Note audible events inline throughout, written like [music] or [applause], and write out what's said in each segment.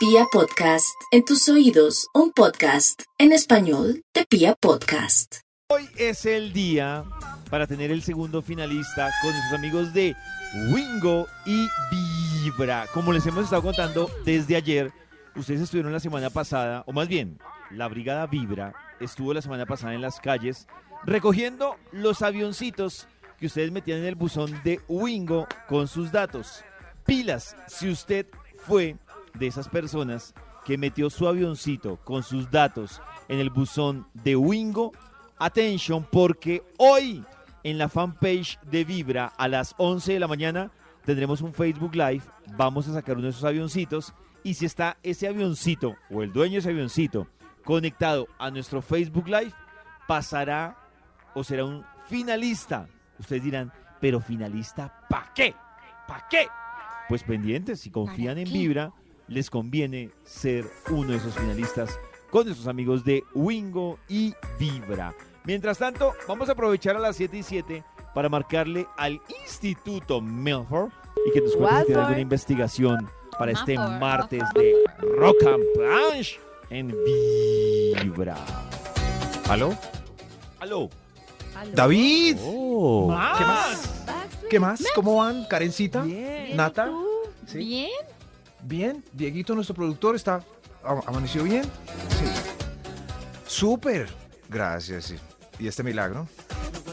Pia Podcast, en tus oídos, un podcast en español de Pia Podcast. Hoy es el día para tener el segundo finalista con nuestros amigos de Wingo y Vibra. Como les hemos estado contando desde ayer, ustedes estuvieron la semana pasada, o más bien, la Brigada Vibra estuvo la semana pasada en las calles recogiendo los avioncitos que ustedes metían en el buzón de Wingo con sus datos. Pilas, si usted fue de esas personas que metió su avioncito con sus datos en el buzón de Wingo, attention porque hoy en la fanpage de Vibra a las 11 de la mañana tendremos un Facebook Live, vamos a sacar uno de esos avioncitos y si está ese avioncito o el dueño de ese avioncito conectado a nuestro Facebook Live, pasará o será un finalista. Ustedes dirán, pero finalista, ¿para qué? ¿Para qué? Pues pendientes, si confían en Vibra, les conviene ser uno de esos finalistas con nuestros amigos de Wingo y Vibra. Mientras tanto, vamos a aprovechar a las 7 y 7 para marcarle al Instituto Milford y que nos cuente si tiene alguna investigación para este martes de Rock and Planche en Vibra. ¿Aló? ¿Aló? David, Oh. ¿qué más? ¿Qué más? ¿Cómo van? Karencita, Bien. Nata. ¿Bien? Bien. Dieguito, nuestro productor, está am- amaneció bien. Sí. Súper. Gracias. sí. ¿Y este milagro?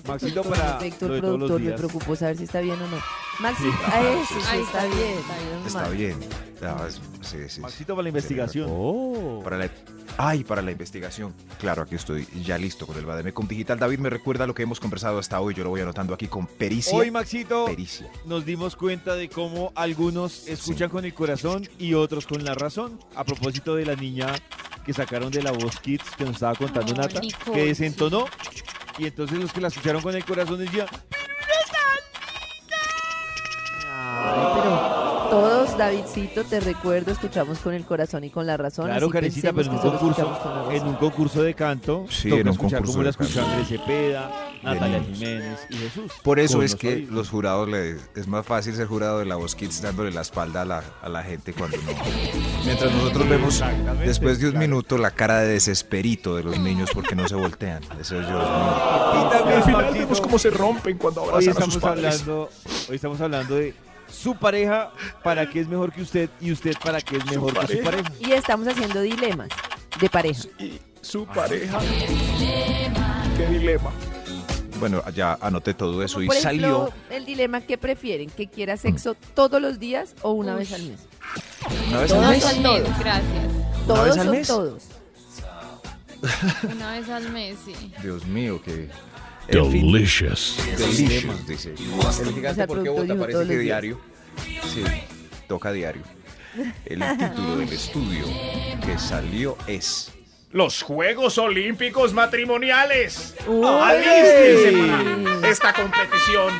Maxito para Perfecto, el productor, me días. preocupó saber si está bien o no. Maxi, Sí. a eso sí, Ahí está está bien. bien, está bien. Está mal. bien. Ah, es- sí, sí, sí. Maxito para la investigación. Para la, ay, para la investigación. Claro, aquí estoy ya listo con el Bademecum Digital. David me recuerda lo que hemos conversado hasta hoy. Yo lo voy anotando aquí con pericia. Hoy, Maxito, pericia. nos dimos cuenta de cómo algunos escuchan con el corazón y otros con la razón. A propósito de la niña que sacaron de la voz Kids que nos estaba contando Nata, Nicole, que desentonó. Y entonces los que la escucharon con el corazón decían, Davidcito, te recuerdo, escuchamos con el corazón y con la razón. claro, Karencita, pero en un concurso, en un concurso de canto, Sí, toca en un escuchar concurso cómo la escuchó Andrés Cepeda, Natalia niños. Jiménez y Jesús. Por eso es los que los jurados le, es más fácil ser jurado de la voz Kids dándole la espalda a la, a la gente cuando no. Mientras nosotros vemos después de un claro. minuto la cara de desesperito de los niños porque no se voltean. Eso es Dios mío. Y también, Maxito, se rompen cuando Hoy estamos hablando, hoy estamos hablando de su pareja para qué es mejor que usted y usted para qué es mejor que su pareja. Y estamos haciendo dilemas de pareja. Y su pareja. Qué dilema. Bueno, ya anoté todo eso y Por salió el dilema que prefieren, que quiera sexo todos los días o una vez al mes. una vez al Una mes. mes, gracias. Todos vez al son mes? todos. Una vez al mes, sí. Dios mío, fin, Delicious. delicious, dice. El gigante porque vota parece que diario. Sí, toca diario. El título del estudio que salió es Los Juegos Olímpicos Matrimoniales. Alístense para esta competición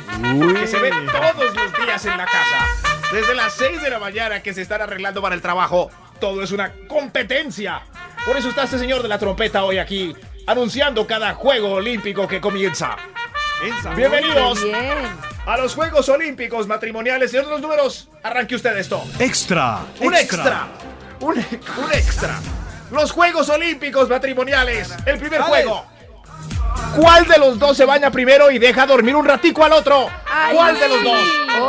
que se ve todos los días en la casa. Desde las 6 de la mañana que se están arreglando para el trabajo. Todo es una competencia. Por eso está este señor de la trompeta hoy aquí, anunciando cada Juego Olímpico que comienza. Bienvenidos bien. a los Juegos Olímpicos Matrimoniales. De los números, arranque usted esto. Extra. Un extra. Un, un extra. Los Juegos Olímpicos matrimoniales. El primer Dale. juego. ¿Cuál de los dos se baña primero y deja dormir un ratico al otro? Ay, ¿Cuál de los dos?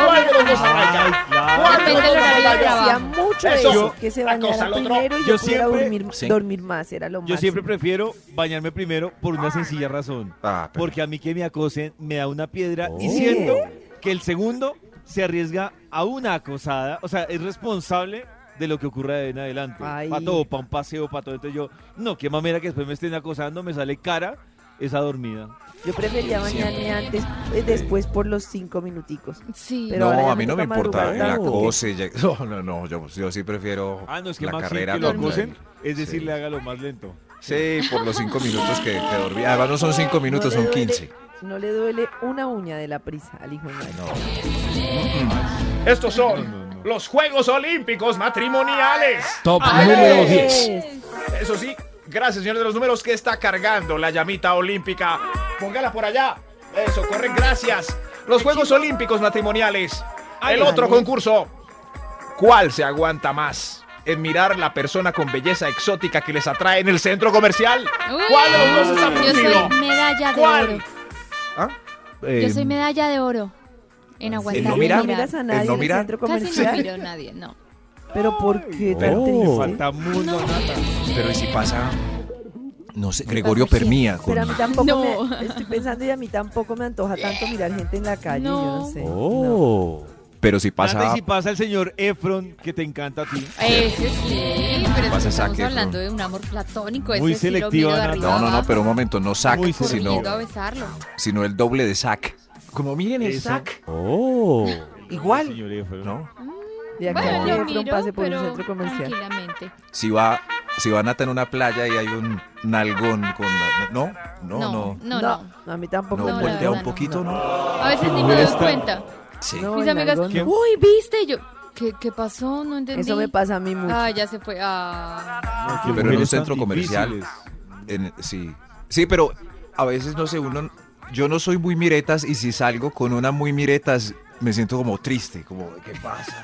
¿Cuál de los dos arranca? ¿Cuál de los dos horario de arranca? trabajo. Hacía mucho Eso. eso, que se bañara primero y Yo yo, pudiera siempre- dormir, Sí. dormir más, era lo Yo máximo. siempre prefiero bañarme primero por una sencilla razón. Ah, Porque a mí que me acosen me da una piedra y Oh. siento que el segundo se arriesga a una acosada. O sea, es responsable de lo que ocurra de en adelante. Ay. Para todo, para un paseo, para todo. Entonces yo, no, qué mamera que después me estén acosando, me sale cara esa dormida. Yo prefería bañarme antes, eh, después por los cinco minuticos. Sí. Pero no, a mí no me importa madrugar la tanto. cose. ya- [laughs] No, no, no, yo, yo sí prefiero Ah, no, es que la Maxi, carrera. que lo acosen, el- es decir, Sí. le haga lo más lento. Sí, por los cinco minutos que, que dormí. Además no son cinco minutos, No son quince. No le duele una uña de la prisa al hijo de madre. No. Estos son No, no, no. los Juegos Olímpicos matrimoniales. Top Ay, número ay, 10. Eso sí, gracias, señor de los números, que está cargando la llamita olímpica. Póngala por allá. Eso, corren, gracias. Los Juegos Olímpicos matrimoniales. El otro vale. concurso. ¿Cuál se aguanta más? en mirar la persona con belleza exótica que les atrae en el centro comercial. Uy, ¿Cuál de los dos está Yo soy medalla de ¿Cuál? oro. ¿Ah? Yo Eh, soy medalla de oro. En aguantar no mirar? ¿No miras a nadie no en el mirar? centro Casi no comercial? miro a nadie, no. Pero ¿por qué tan Pero- triste? Falta mundo, No. Nata. Pero ¿y si pasa? No sé, Gregorio Permía con... Pero a mí tampoco No. me, estoy pensando y a mí tampoco me antoja tanto mirar gente en la calle, yo no No. sé. Oh. Pero si Nata, pasa... y si pasa el señor Efron que te encanta a ti. Ese sí, pero Pasa estamos Efron. hablando de un amor platónico. Muy ese sí Nata. arriba No, no, no, pero un momento, no Zac, Muy sino, sino el doble de Zac. Como miren el Eso. sac. Oh. Igual. Señor Efron. ¿no? De aquí a Bueno, miro, pase por un centro comercial. tranquilamente. Si va, si va Nata en una playa y hay un nalgón con... No, no, no. no, no. a mí tampoco No, voltea verdad un no. poquito, ¿no? A veces ni me doy cuenta. Sí. No, Mis amigas, nalgón uy, ¿viste? Y Yo, ¿qué, qué pasó? No entendí. Eso me pasa a mí mucho. Ah, ya se fue. Ah. Pero en un centro comercial. difíciles. En- sí. Sí, pero a veces, no sé, uno... Yo no soy muy miretas y si salgo con una muy miretas me siento como triste, como, ¿qué pasa?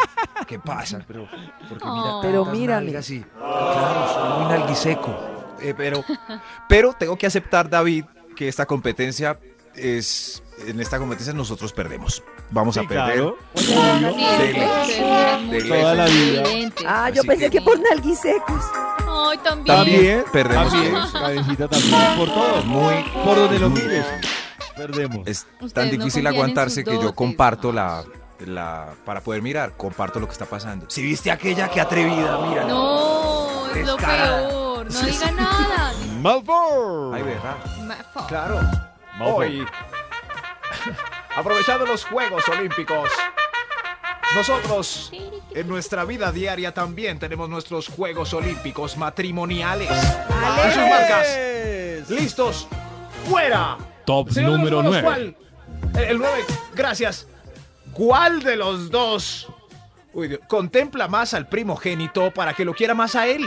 ¿Qué pasa? Pero, porque mira. Pero nalgas y- claro, soy muy nalguiseco. Eh, pero, [laughs] pero tengo que aceptar, David, que esta competencia es... En esta competencia nosotros perdemos. Vamos Sí, a perder. claro. Toda la vida. Ah, yo Así pensé que- que por nalguisecos. Ay, también. También. Perdemos También. todos. Karencita también. Por todo. Muy, Por donde lo mires. Perdemos. Es Ustedes tan difícil aguantarse que yo comparto la, la... Para poder mirar, comparto lo que está pasando. Si viste aquella, qué atrevida, mira. No, es lo peor. No diga nada. Malfour. Ay, verdad. Ma- Claro. Malfour. Hoy, [laughs] aprovechando los Juegos Olímpicos, nosotros en nuestra vida diaria también tenemos nuestros Juegos Olímpicos matrimoniales. Sus marcas. ¿Listos? ¡Fuera! Top Señor número números, 9. ¿cuál? El 9, gracias. ¿Cuál de los dos uy, Dios, contempla más al primogénito para que lo quiera más a él?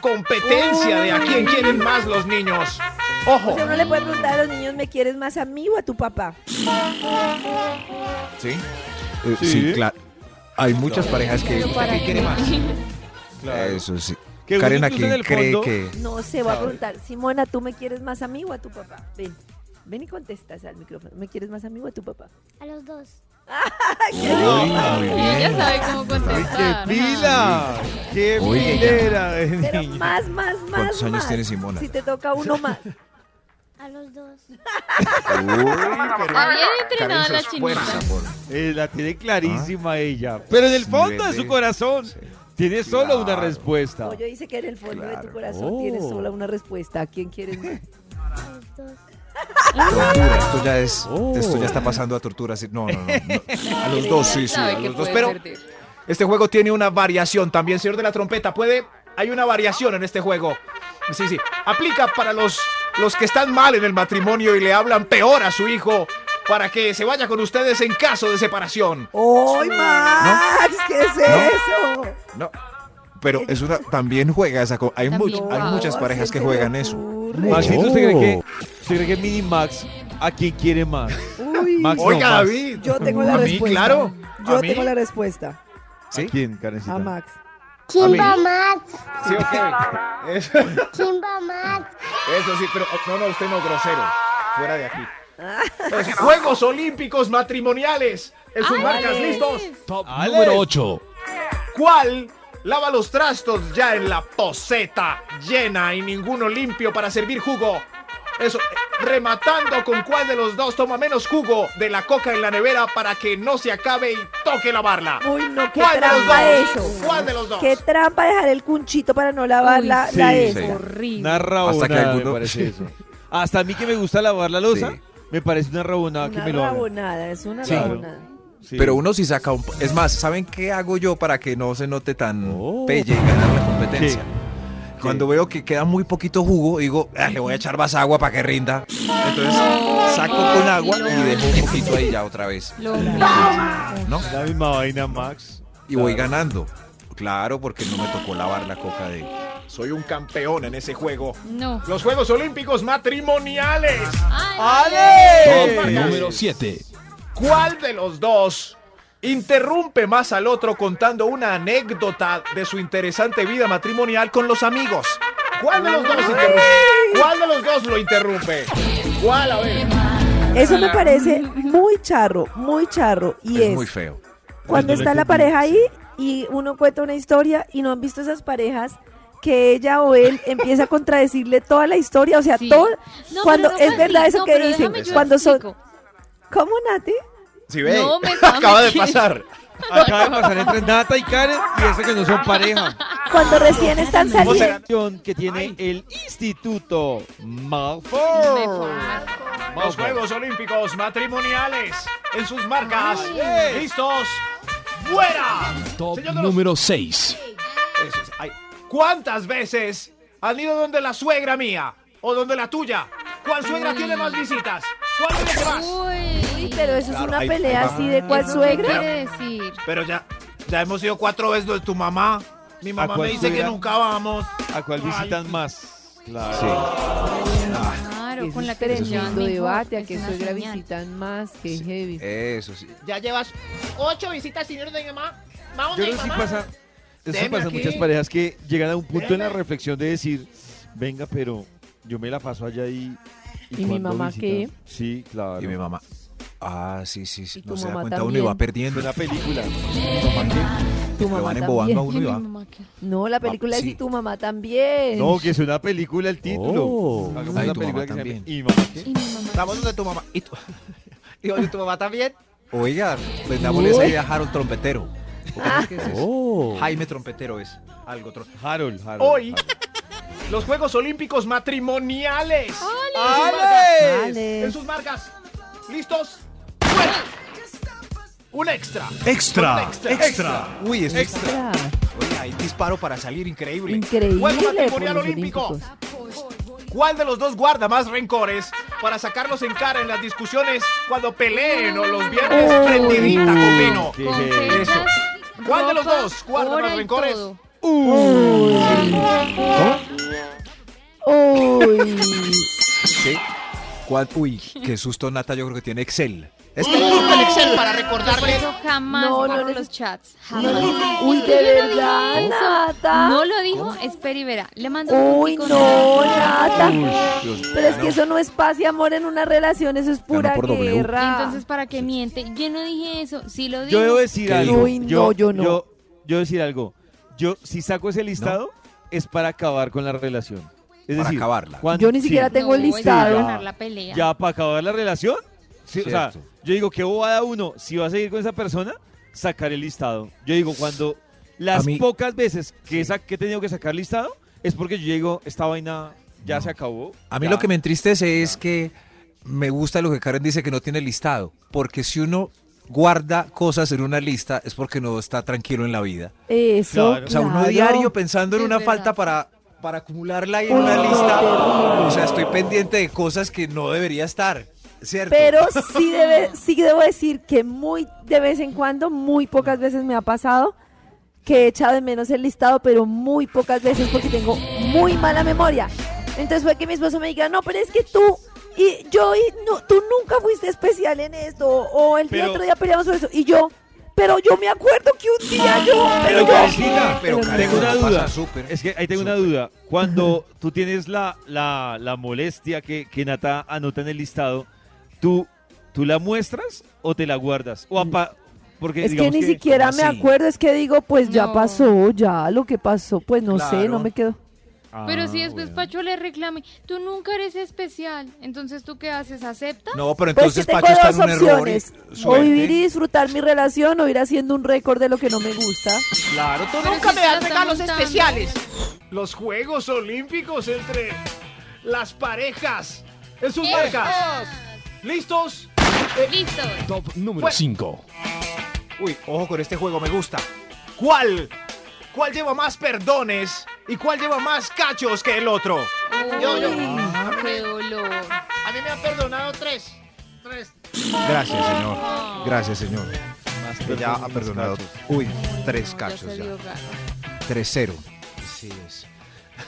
Competencia de a quién quieren más los niños. Ojo. O sea, uno le puede preguntar a los niños, ¿me quieres más a mí o a tu papá? ¿Sí? Eh, Sí. sí, claro. Hay muchas parejas que... Para ¿Quién quiere más? Claro. Eso sí. Que Karen, ¿a quién cree fondo- que...? No sé, voy a preguntar, Simona, ¿tú me quieres más a mí o a tu papá? Ven, ven y contestas al micrófono. ¿Me quieres más a mí o a tu papá? A los dos. Uy, muy Ella bien. sabe cómo contestar. ¡Qué pila! ¡Qué Oye, pilera de Pero más, más, más, ¿Cuántos años más. tiene Simona? Si te toca uno más. A los dos. Está bien entrenada la chinita. Eh, la tiene clarísima ella. Pero en el fondo de su corazón tiene solo una Claro. respuesta. Pollo dice que en el fondo de tu Claro. corazón Oh. tienes sola una respuesta. ¿A quién quieres más? A los dos. Tortura, esto ya es... Oh. Esto ya está pasando a tortura. No, no, no. no. A los [laughs] dos, sí, sí. A los dos. Pero. Este juego tiene una variación también, señor de la trompeta. Puede, hay una variación en este juego. Sí, sí. Aplica para los, los que están mal en el matrimonio y le hablan peor a su hijo para que se vaya con ustedes en caso de separación. ¡Ay, Max! ¿Qué es eso? No. Pero es una... También juega esa... Hay, mu- También. hay muchas No, parejas ¿sí que juegan eso. Maxito, ¿usted cree que, usted cree que Minimax a quién quiere más? Uy, Max no, Oiga, Max. David. yo tengo la ¿A mí? respuesta. Claro. Yo ¿A mí? tengo la respuesta. ¿Sí? ¿A quién, Karencita? A Max. Kimba Max. Sí, ok. Eso, Kimba Max. eso sí, pero no, no, usted no, grosero. Fuera de aquí. Los Juegos Olímpicos Matrimoniales. En sus Ay, marcas. ¿listos? Top Alex. número 8. ¿Cuál lava los trastos ya en la poseta llena y ninguno limpio para servir jugo? Eso, eh, rematando con cuál de los dos toma menos jugo de la coca en la nevera para que no se acabe y toque lavarla. Uy, no, qué ¿Cuál de los trampa dos? eso. ¿Cuál de los dos? Qué trampa dejar el cunchito para no lavar Uy, la, sí, la sí. esa. Horrible. Una Hasta que alguno- me parece eso. Hasta a mí que me gusta lavar la losa, Sí. me parece una rabonada que Una me lo hagan. rabonada, es una Sí. rabonada. Sí. Pero uno sí saca un... Es más, ¿saben qué hago yo para que no se note tan Oh. pelle y ganar la competencia? ¿Qué? Cuando veo que queda muy poquito jugo, digo, "Ah, le voy a echar más agua para que rinda. Entonces saco con agua y dejo un poquito ahí ya otra vez. ¿No? La misma vaina, Max. Y voy ganando. Claro, porque no me tocó lavar la coca de... Soy un campeón en ese juego. No. Los Juegos Olímpicos Matrimoniales. Top Marcas. número 7. ¿Cuál de los dos interrumpe más al otro contando una anécdota de su interesante vida matrimonial con los amigos. ¿Cuál de los dos interrumpe? ¿Cuál de los dos lo interrumpe? ¿Cuál? A ver. Eso me parece muy charro, muy charro. Y Es es, muy feo. cuando está la pareja ahí y uno cuenta una historia y no han visto esas parejas que ella o él empieza a contradecirle toda la historia, o sea, Sí. todo No, cuando no es verdad eso No, que dicen, cuando son. ¿Cómo Nati? Si ve, No, me [laughs] estaba acaba de metiendo. pasar. Acaba de pasar entre Nata y Karen y eso que no son pareja. Cuando recién están O sea, saliendo. Que tiene el Instituto Malfoy. Los Juegos Olímpicos matrimoniales en sus marcas. Ay. ¿Listos? ¡Fuera! Top Señor de los- número 6. Eso es, ay. ¿Cuántas veces han ido donde la suegra mía o donde la tuya? ¿Cuál suegra tiene más visitas? ¿Cuál tiene más? Uy, Pero eso es una ahí- pelea ahí va. así de cuál ¿Eso qué suegra. quiere decir? Pero ya, ya hemos ido cuatro veces donde tu mamá. Mi mamá cuál me dice que suegra? nunca vamos. ¿A cuál visitan más? Claro. Claro, Eso con la es que se llevan tremendo mejor, debate, a es que una suegra señal. visitan más, que heavy. Eso sí. Ya llevas ocho visitas sin ir de mi mamá. Vamos Yo de creo que sí mamá. pasa. Eso Deme pasa en aquí. muchas parejas que llegan a un punto en la Deme. reflexión de decir, venga, pero yo me la paso allá y. ¿Y mi mamá qué? Sí, claro. Y mi mamá. Ah, sí, sí, sí. Y No se da cuenta uno y también. va perdiendo. Fue una película. Tu mamá van embobando a también. uno y va. No, la película es sí. y tu mamá también. No, que es una película el título. Oh. Hagamos Ay, una tu película mamá que se también. ¿Y mi mamá qué? Y mi mamá. Estamos donde tu mamá. ¿Y tu, [laughs] ¿Y donde tu mamá también? Oiga, vendámosle esa idea a Harold Trompetero. ¿Cómo Ah. es que es eso? Jaime Trompetero es. Algo tro- Harold, Harold. Hoy, Harold. los Juegos Olímpicos matrimoniales. Vale. En sus marcas. ¿Listos? Un extra. Extra, extra. extra. Uy, es Extra. Oye, hay disparo para salir increíble. Increíble. Juego matrimonial olímpico. olímpicos. ¿Cuál de los dos guarda más rencores para sacarlos en cara en las discusiones cuando peleen o los viernes Uy. prendidita con vino? ¿Qué Con es fechas, Eso. ¿Cuál de los dos guarda más rencores? todo. Uy. ¿Sí? ¿Cuál? Uy, qué susto, Nata. Yo creo que tiene Excel. Es el Excel para recordarle. Eso jamás No, no los chats. No, Jamás. no, Uy, de yo no verdad. Nata. No lo dijo, espera y verá. Le mando un Uy, puntico no. Nata. Dios, Pero es que eso no es paz y amor en una relación, eso es pura guerra. Entonces, ¿para qué miente? Yo no dije eso. Sí lo dije. Yo debo decir ¿Qué algo. Uy, no, yo no. Yo, yo decir algo. Yo, si saco ese listado, es para acabar con la relación. Es Para decir, acabarla. cuando- Yo ni sí, siquiera tengo el No, listado. para ganar la pelea. Ya, para acabar la relación. Sí, o sea, yo digo, qué bobada uno, si va a seguir con esa persona, sacar el listado. Yo digo, cuando las mí- pocas veces que, he tenido que sacar listado, es porque yo digo, esta vaina ya se acabó. A mí ya. lo que me entristece es que me gusta lo que Karen dice que no tiene listado. Porque si uno guarda cosas en una lista es porque no está tranquilo en la vida. Eso. Claro. O sea, uno claro. diario pensando en Es una verdad. falta para, para acumularla ahí en una lista. O sea, estoy pendiente de cosas que no debería estar. ¿Cierto? Pero [laughs] sí, debe, sí debo decir que muy de vez en cuando, muy pocas veces me ha pasado que he echado de menos el listado, pero muy pocas veces porque tengo muy mala memoria. Entonces fue que mi esposo me diga, no, pero es que tú y yo y no, tú nunca fuiste especial en esto, o el día Pero- otro día peleamos sobre eso, y yo, pero yo me acuerdo que un día yo, Pero yo- Karencita, pero pero Karen, tengo una no pasa duda. súper. Es que ahí tengo una duda. Cuando [laughs] tú tienes la, la, la molestia que, que Nata anota en el listado, ¿tú, ¿tú la muestras o te la guardas? O apa- porque Es que ni siquiera ¿cómo me así? acuerdo, es que digo, pues ya pasó, ya lo que pasó, pues no sé, no me quedo. Pero Ah, si después bueno. Pacho le reclame, tú nunca eres especial, entonces ¿tú qué haces? ¿Aceptas? No, pero Pues entonces que tengo Pacho está en un error. O vivir y disfrutar mi relación o ir haciendo un récord de lo que no me gusta. Claro, tú Pero nunca si me das regalos montando. especiales. Los Juegos Olímpicos entre las parejas. En sus marcas. ¿Listos? Listo. Top número Fue- 5. Uy, ojo con este juego, me gusta. ¿Cuál? ¿Cuál lleva más perdones y cuál lleva más cachos que el otro? Yo, yo. Uy, qué dolor. A mí me han perdonado tres. Tres. Gracias, señor. Gracias, señor. Más Que ya ha perdonado. cachos. Uy, tres cachos ya. dio garra. 3-0. Sí es.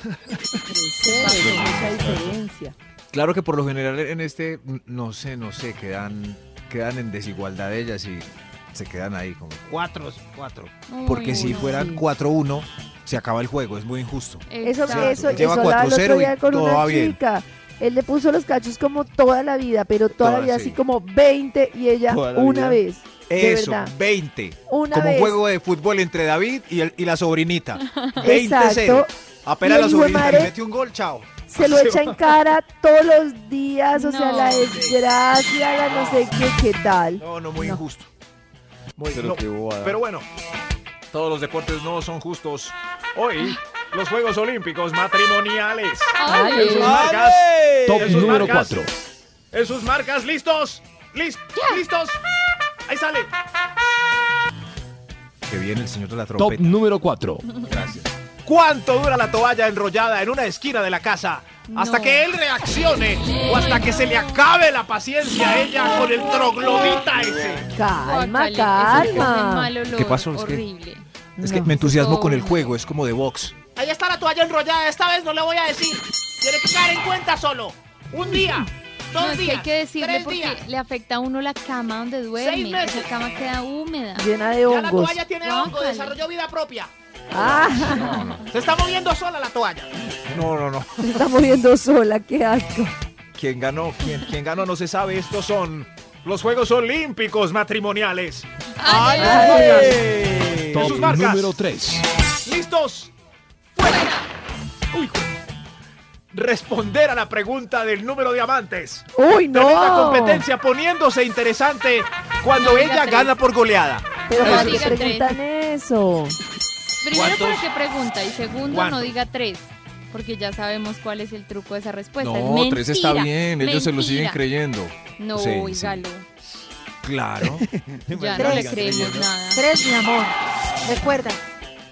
Hay mucha diferencia. Claro que por lo general en este, no sé, no sé, quedan, quedan en desigualdad ellas y Se quedan ahí como. Cuatro, cuatro. Uy, Porque si no. fueran 4-1, se acaba el juego. Es muy injusto. Eso, Exacto. eso, Lleva eso hablaba el 4-0 otro y con todo una va bien. chica. Él le puso los cachos como toda la vida, pero toda, la Toda, vida sí. así como 20 y ella la una vida. vez. De Eso, verdad. 20. Una como vez. un juego de fútbol entre David y, el- y la sobrinita. [laughs] 20-0. Exacto. Apenas la de sobrinita le mete un gol, chao. [laughs] Se lo echa en cara todos los días, o sea, No. la desgracia, la no sé qué, qué tal. No, no, muy No. injusto. Muy, Pero no. Pero bueno, todos los deportes no son justos. Hoy, los Juegos Olímpicos matrimoniales. Ay, En sus marcas. Top en sus número marcas, 4. En sus marcas, listos. Lis- listos. Ahí sale. Que viene el señor de la Top trompeta. número 4. Gracias. ¿Cuánto dura la toalla enrollada en una esquina de la casa? Hasta No. que él reaccione o hasta que se le acabe la paciencia a ella con el troglodita ese. Calma, calma. ¿Qué pasó? Es que- Horrible. Es que me entusiasmo con el juego, es como de box. Ahí está la toalla enrollada, esta vez no le voy a decir. Tiene que caer en cuenta solo. Un día, dos No, es que días, hay que decirle tres porque días. le afecta a uno la cama donde duerme. meses. Esa cama queda húmeda. Llena de Ya la hongos. toalla tiene hongo, desarrolló vida propia. Ah, Se está moviendo sola la toalla. No, no, no. se está moviendo sola, qué asco. ¿Quién ganó? ¿Quién, quién ganó? No se sabe. Estos son los Juegos Olímpicos matrimoniales. Ay, sus Top marcas. número 3. ¿Listos? ¡Fuera! Uy, responder a la pregunta del número de amantes. Uy, no. Tremenda competencia poniéndose interesante cuando No ella tres. gana por goleada. Pero No ¿para qué diga tres. preguntan eso? Primero, ¿para qué pregunta? Y segundo, ¿Cuántos? no diga tres. Porque ya sabemos cuál es el truco de esa respuesta. No, mentira, tres está bien. Ellos se lo siguen creyendo. No, Sí, sí. oígalo. Claro. [laughs] Ya no le creemos nada. Tres, mi amor. Recuerda,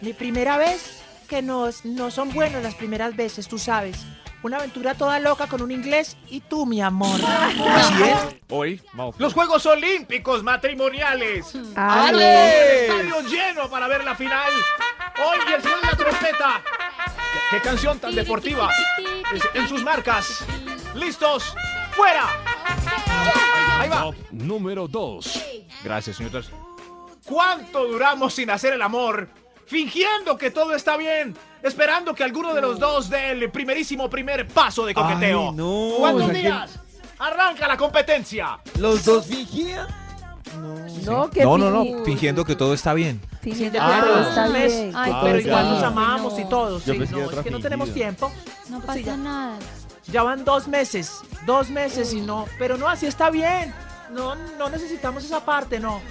mi primera vez, que no, no son buenas las primeras veces, tú sabes. Una aventura toda loca con un inglés y tú, mi amor. [laughs] Así es. Hoy, los Juegos Olímpicos matrimoniales. Ay, Todo el estadio lleno para ver la final. Hoy el señor de la trompeta. ¿Qué canción tan deportiva? Es- En sus marcas. ¿Listos? ¡Fuera! Ahí va. Top número 2. Gracias, señor. ¿Cuánto duramos sin hacer el amor? Fingiendo que todo está bien. Esperando que alguno de los dos dé el primerísimo primer paso de coqueteo. Ay, no, ¿Cuántos o sea que- días? Arranca la competencia. ¿Los dos fingían? no, que No, no, no. fingi- Fingiendo que todo está bien. fingiendo Ah, que todo está bien. Ay, Pero igual nos amamos y No. todo. Yo sí, no, es que no tenemos tiempo. No Sí, pasa ya. nada. Ya van dos meses, dos meses y no, pero no, así está bien. No, no necesitamos esa parte, no.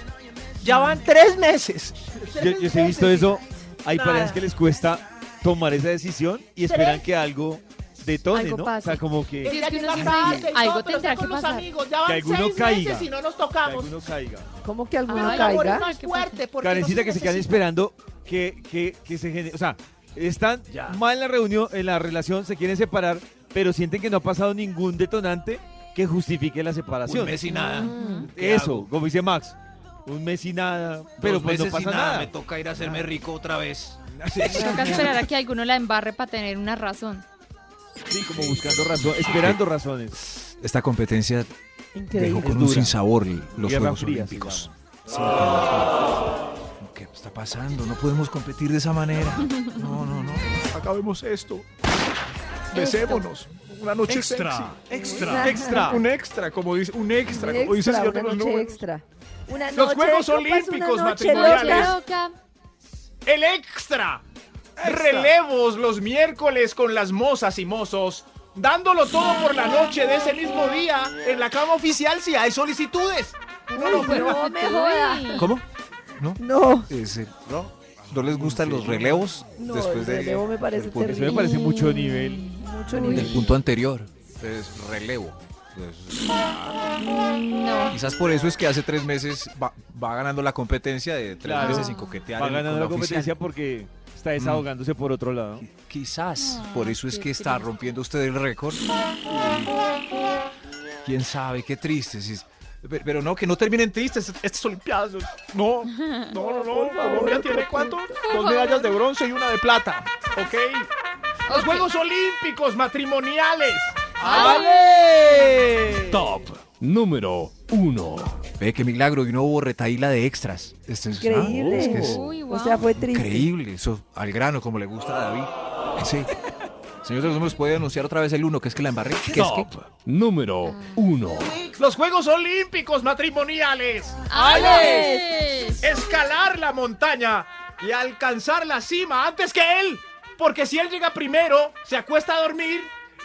Ya van tres meses. Yo, yo sí he visto eso. Hay Nada. parejas que les cuesta tomar esa decisión y esperan que algo detone, Algo ¿no? pase. O sea, como que, Sí, es que uno dice, algo tendrá que pasar. amigos, ya van Que alguno seis caiga. meses y no nos que tocamos. alguno caiga. ¿Cómo que alguno Ay, amor, caiga? es más fuerte porque Karencita, no que se quedan necesita. esperando que, que, que se genere. O sea, están mal en la reunión, en la relación, se quieren separar, pero sienten que no ha pasado ningún detonante que justifique la separación. Un mes y nada. Mm. ¿Qué Eso, hago? como dice Max. Un mes y nada, pero Dos pues no meses y pasa nada. Me toca ir a hacerme rico otra vez. Toca esperar a que alguno la embarre para tener una razón. Sí, como buscando razón, esperando razones. Esta competencia dejó con un sinsabor los Guerra Juegos Fría Olímpicos. Sí, ¿Qué está pasando? No podemos competir de esa manera. No, no, no. Acabemos esto. Besémonos. Una noche Extra, extra. Extra. Un extra, como dice, un extra, Un como dice el señor de una los extra. Una Los Juegos de copas, Olímpicos una noche matrimoniales. loca. El extra. Relevos los miércoles con las mozas y mozos. Dándolo todo por la noche de ese mismo día en la cama oficial si hay solicitudes. No, no, pero no me joda. ¿Cómo? ¿No? No, Ese- ¿no? ¿No les gustan los relevos? no, después el de- relevo me parece del punto- Eso terrible. me parece mucho nivel. Mucho del nivel. punto anterior. Es relevo. Pues, No. Quizás por eso es que hace tres meses va, va ganando la competencia de tres Claro. meses sin coquetear. Va ganando con la oficial. competencia porque está desahogándose por otro lado. Quizás, Ah, por eso es que está triste. rompiendo usted el récord. Quién sabe, qué triste. si es- pero, pero no, que no terminen tristes estas Olimpiadas. No, no, no, no. Colombia tiene cuánto? Dos medallas de bronce y una de plata. ¿Ok? Los. Juegos Olímpicos matrimoniales. ¡Ale! Top número 1. Ve qué milagro, y no hubo retaíla de extras. Este es, Increíble. ah, es que es Uy, O sea, fue triste. increíble, eso al grano, como le gusta a David. Sí. Señor de los números, ¿puede anunciar otra vez el uno? que es que la embarré? ¿Qué es que? Top número 1. Los Juegos Olímpicos matrimoniales. ¡Alex! Escalar la montaña y alcanzar la cima antes que él. Porque si él llega primero, se acuesta a dormir,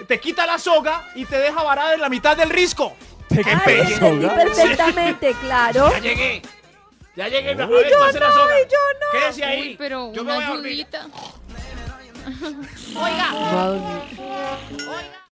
te quita la soga y te deja varada en la mitad del risco. ¡Qué pelle! entendí perfectamente, claro. Ya llegué. Ya llegué. A ver, Y yo pase la no, soga. y yo no. Quédese ahí. Uy, pero Yo me una voy a dormir. ayudita.